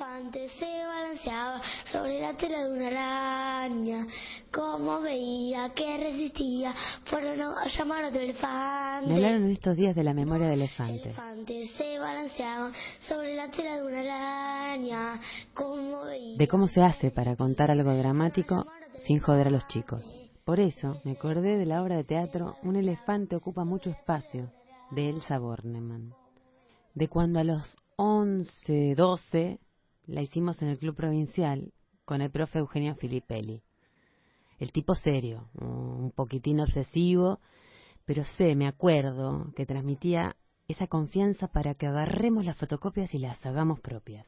elefante se balanceaba sobre la tela de una araña. Como veía que resistía, fueron a llamar a otro elefante. Me hablaron en estos días de la memoria del elefante. Elefante se balanceaba sobre la tela de una araña. Como veía De cómo se hace para contar algo dramático sin joder a los chicos. Por eso me acordé de la obra de teatro Un elefante ocupa mucho espacio de Elsa Bornemann. De cuando a los 11, 12 la hicimos en el Club Provincial con el profe Eugenio Filippelli. El tipo serio, un poquitín obsesivo, pero sé, me acuerdo, que transmitía esa confianza para que agarremos las fotocopias y las hagamos propias.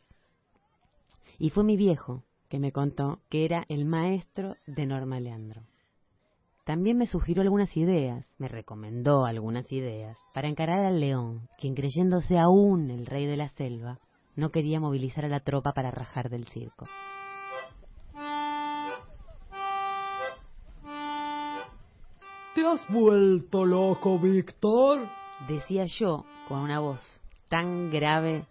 Y fue mi viejo que me contó que era el maestro de Norma Leandro. También me sugirió algunas ideas, me recomendó algunas ideas, para encarar al león, quien creyéndose aún el rey de la selva, no quería movilizar a la tropa para rajar del circo. ¿Te has vuelto loco, Víctor? Decía yo con una voz tan grave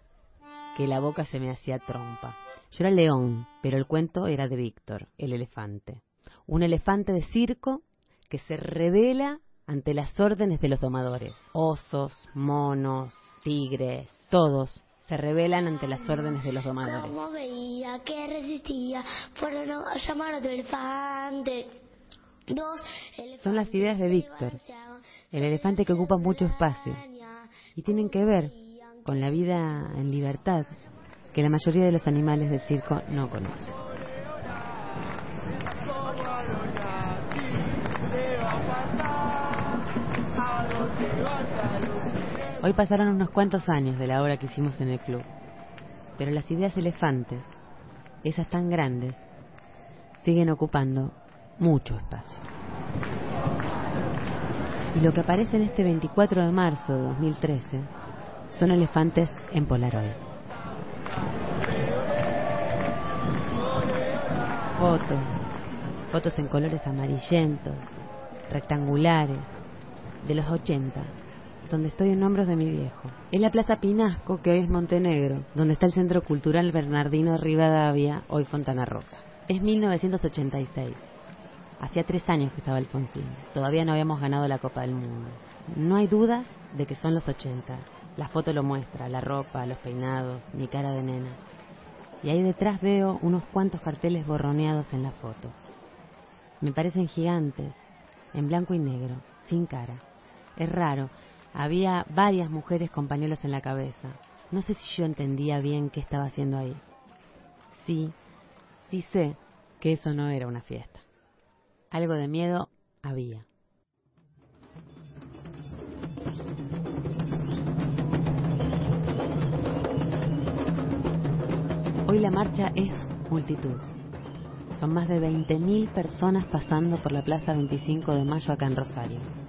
que la boca se me hacía trompa. Yo era león, pero el cuento era de Víctor, el elefante. Un elefante de circo que se revela ante las órdenes de los domadores. Osos, monos, tigres, todos se rebelan ante las órdenes de los domadores. Como veía que resistía, fueron a llamar a otro elefante. Dos Son las ideas de Víctor, el elefante que ocupa mucho espacio, y tienen que ver con la vida en libertad que la mayoría de los animales del circo no conocen. Hoy pasaron unos cuantos años de la obra que hicimos en el club, pero las ideas elefantes, esas tan grandes, siguen ocupando mucho espacio. Y lo que aparece en este 24 de marzo de 2013 son elefantes en Polaroid. Fotos, fotos en colores amarillentos, rectangulares, de los 80, donde estoy en hombros de mi viejo. Es la Plaza Pinasco, que hoy es Montenegro, donde está el Centro Cultural Bernardino Rivadavia, hoy Fontana Rosa. Es 1986. Hacía tres años que estaba Alfonsín. Todavía no habíamos ganado la Copa del Mundo. No hay dudas de que son los 80. La foto lo muestra, la ropa, los peinados, mi cara de nena. Y ahí detrás veo unos cuantos carteles borroneados en la foto. Me parecen gigantes, en blanco y negro, sin cara. Es raro, había varias mujeres con pañuelos en la cabeza. No sé si yo entendía bien qué estaba haciendo ahí. Sí, sí sé que eso no era una fiesta. Algo de miedo había. Hoy la marcha es multitud. Son más de 20.000 personas pasando por la Plaza 25 de Mayo acá en Rosario.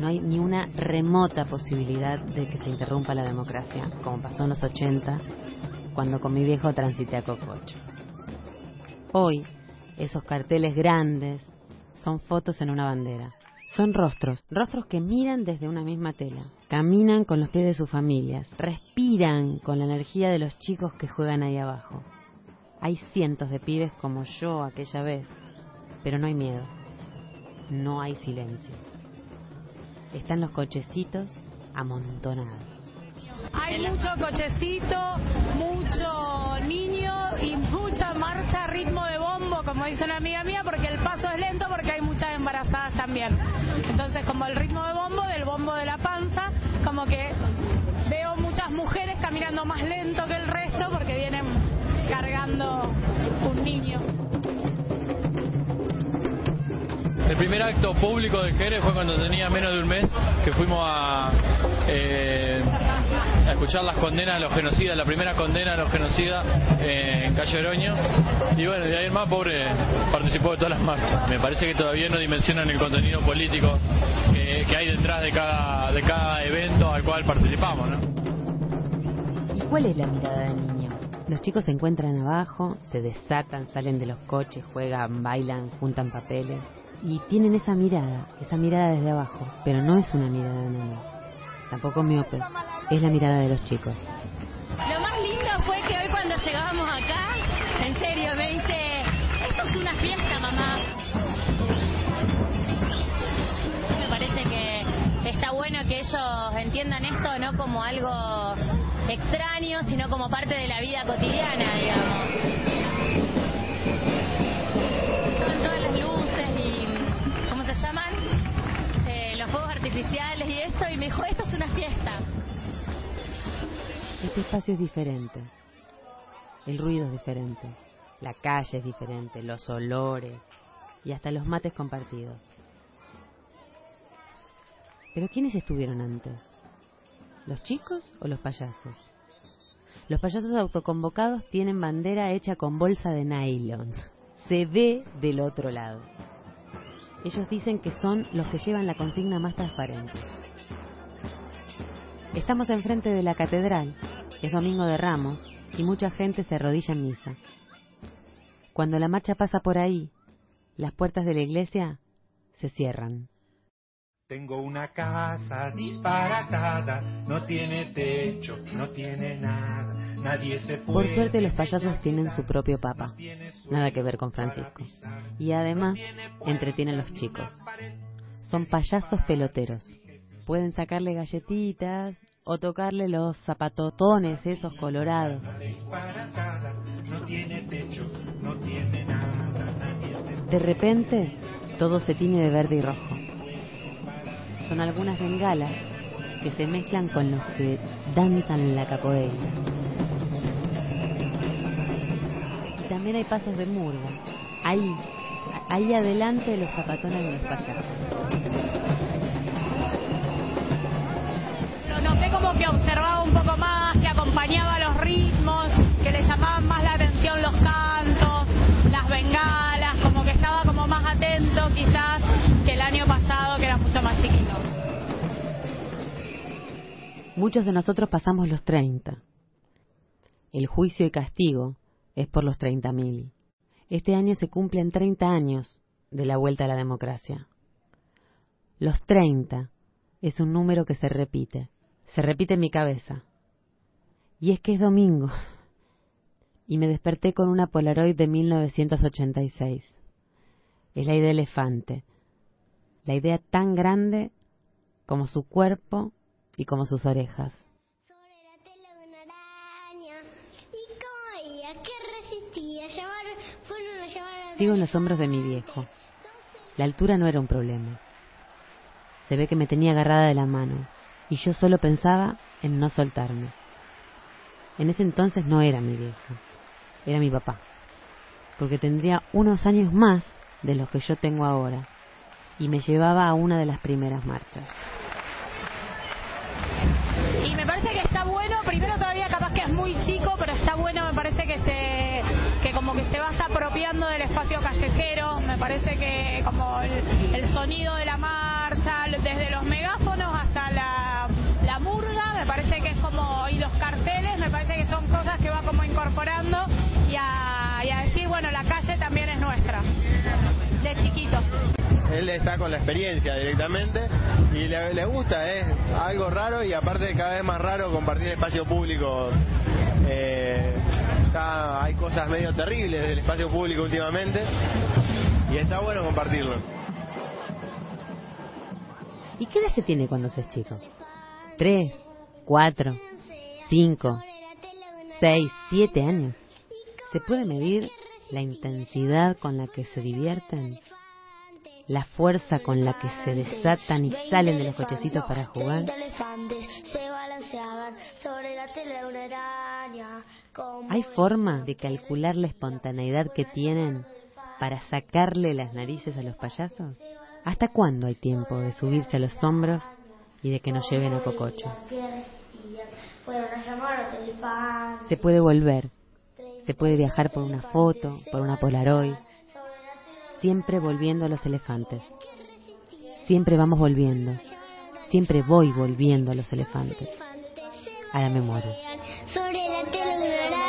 No hay ni una remota posibilidad de que se interrumpa la democracia, como pasó en los 80, cuando con mi viejo transité a Cococho. Hoy, esos carteles grandes son fotos en una bandera. Son rostros, rostros que miran desde una misma tela, caminan con los pies de sus familias, respiran con la energía de los chicos que juegan ahí abajo. Hay cientos de pibes como yo aquella vez, pero no hay miedo, no hay silencio. Están los cochecitos amontonados. Hay mucho cochecito, mucho niño y mucha marcha ritmo de bombo, como dice una amiga mía, porque el paso es lento porque hay muchas embarazadas también. Entonces, como el ritmo de bombo, del bombo de la panza, como que veo muchas mujeres caminando más lento que el resto porque vienen cargando un niño. Primer acto público de Jerez fue cuando tenía menos de un mes, que fuimos a, eh, a escuchar las condenas a los genocidas, la primera condena a los genocidas eh, en Calle Oroño. Y bueno, de ahí en más, pobre, participó de todas las marchas. Me parece que todavía no dimensionan el contenido político que, que hay detrás de cada, de cada evento al cual participamos. ¿no? ¿Y cuál es la mirada del niño? Los chicos se encuentran abajo, se desatan, salen de los coches, juegan, bailan, juntan papeles y tienen esa mirada, esa mirada desde abajo, pero no es una mirada de nada, tampoco miope, es la mirada de los chicos. Lo más lindo fue que hoy cuando llegaba serio, me dice, esto es una fiesta, mamá. Me parece que está bueno que ellos entiendan esto no como algo extraño, sino como parte de la vida cotidiana, digamos. Y esto, y me dijo, esto es una fiesta. Este espacio es diferente. El ruido es diferente. La calle es diferente. Los olores. Y hasta los mates compartidos. Pero ¿quiénes estuvieron antes? ¿Los chicos o los payasos? Los payasos autoconvocados tienen bandera hecha con bolsa de nylon. Se ve del otro lado. Ellos dicen que son los que llevan la consigna más transparente. Estamos enfrente de la catedral, es domingo de Ramos y mucha gente se arrodilla en misa. Cuando la marcha pasa por ahí, las puertas de la iglesia se cierran. Tengo una casa disparatada, no tiene techo, no tiene nada. Por suerte los payasos tienen su propio papa, nada que ver con Francisco. Y además entretienen a los chicos. Son payasos peloteros. Pueden sacarle galletitas o tocarle los zapatotones esos colorados. De repente, todo se tiñe de verde y rojo. Son algunas bengalas que se mezclan con los que danzan la capoeira. También hay pasos de murga. Ahí, ahí adelante los zapatones de los payasos. Lo noté como que observaba un poco más, que acompañaba los ritmos, que le llamaban más la atención los cantos, las bengalas, como que estaba como más atento quizás que el año pasado que era mucho más chiquito. Muchos de nosotros pasamos los 30. El juicio y castigo es por los 30.000. Este año se cumplen 30 años de la vuelta a la democracia. Los 30 es un número que se repite, se repite en mi cabeza. Y es que es domingo. Y me desperté con una Polaroid de 1986. Es la idea elefante. La idea tan grande como su cuerpo y como sus orejas. Sigo en los hombros de mi viejo. La altura no era un problema. Se ve que me tenía agarrada de la mano y yo solo pensaba en no soltarme. En ese entonces no era mi viejo, era mi papá, porque tendría unos años más de los que yo tengo ahora y me llevaba a una de las primeras marchas. Y me parece que está bueno, primero todavía capaz que es muy chico, pero está bueno, me parece que se como que se vaya apropiando del espacio callejero, me parece que como el, sonido de la marcha, desde los megáfonos hasta la, la murga, me parece que es como, y los carteles, me parece que son cosas que va como incorporando y a, decir, bueno, la calle también es nuestra, de chiquito. Él está con la experiencia directamente y le, gusta, es algo raro y aparte cada vez más raro compartir espacio público. Eh, cosas medio terribles del espacio público últimamente y está bueno compartirlo. ¿Y qué edad se tiene cuando se es chico? ¿Tres? ¿Cuatro? ¿Cinco? ¿Seis? ¿Siete años? ¿Se puede medir la intensidad con la que se divierten? ¿La fuerza con la que se desatan y salen de los cochecitos para jugar? La ¿Hay forma de calcular la espontaneidad que tienen para sacarle las narices a los payasos? ¿Hasta cuándo hay tiempo de subirse a los hombros y de que nos lleven a Cococho? a a. Se puede volver, se puede viajar por una foto, por una Polaroid, siempre volviendo a los elefantes. Siempre vamos volviendo, siempre voy volviendo a los elefantes. Ahora me muero. それだてのグら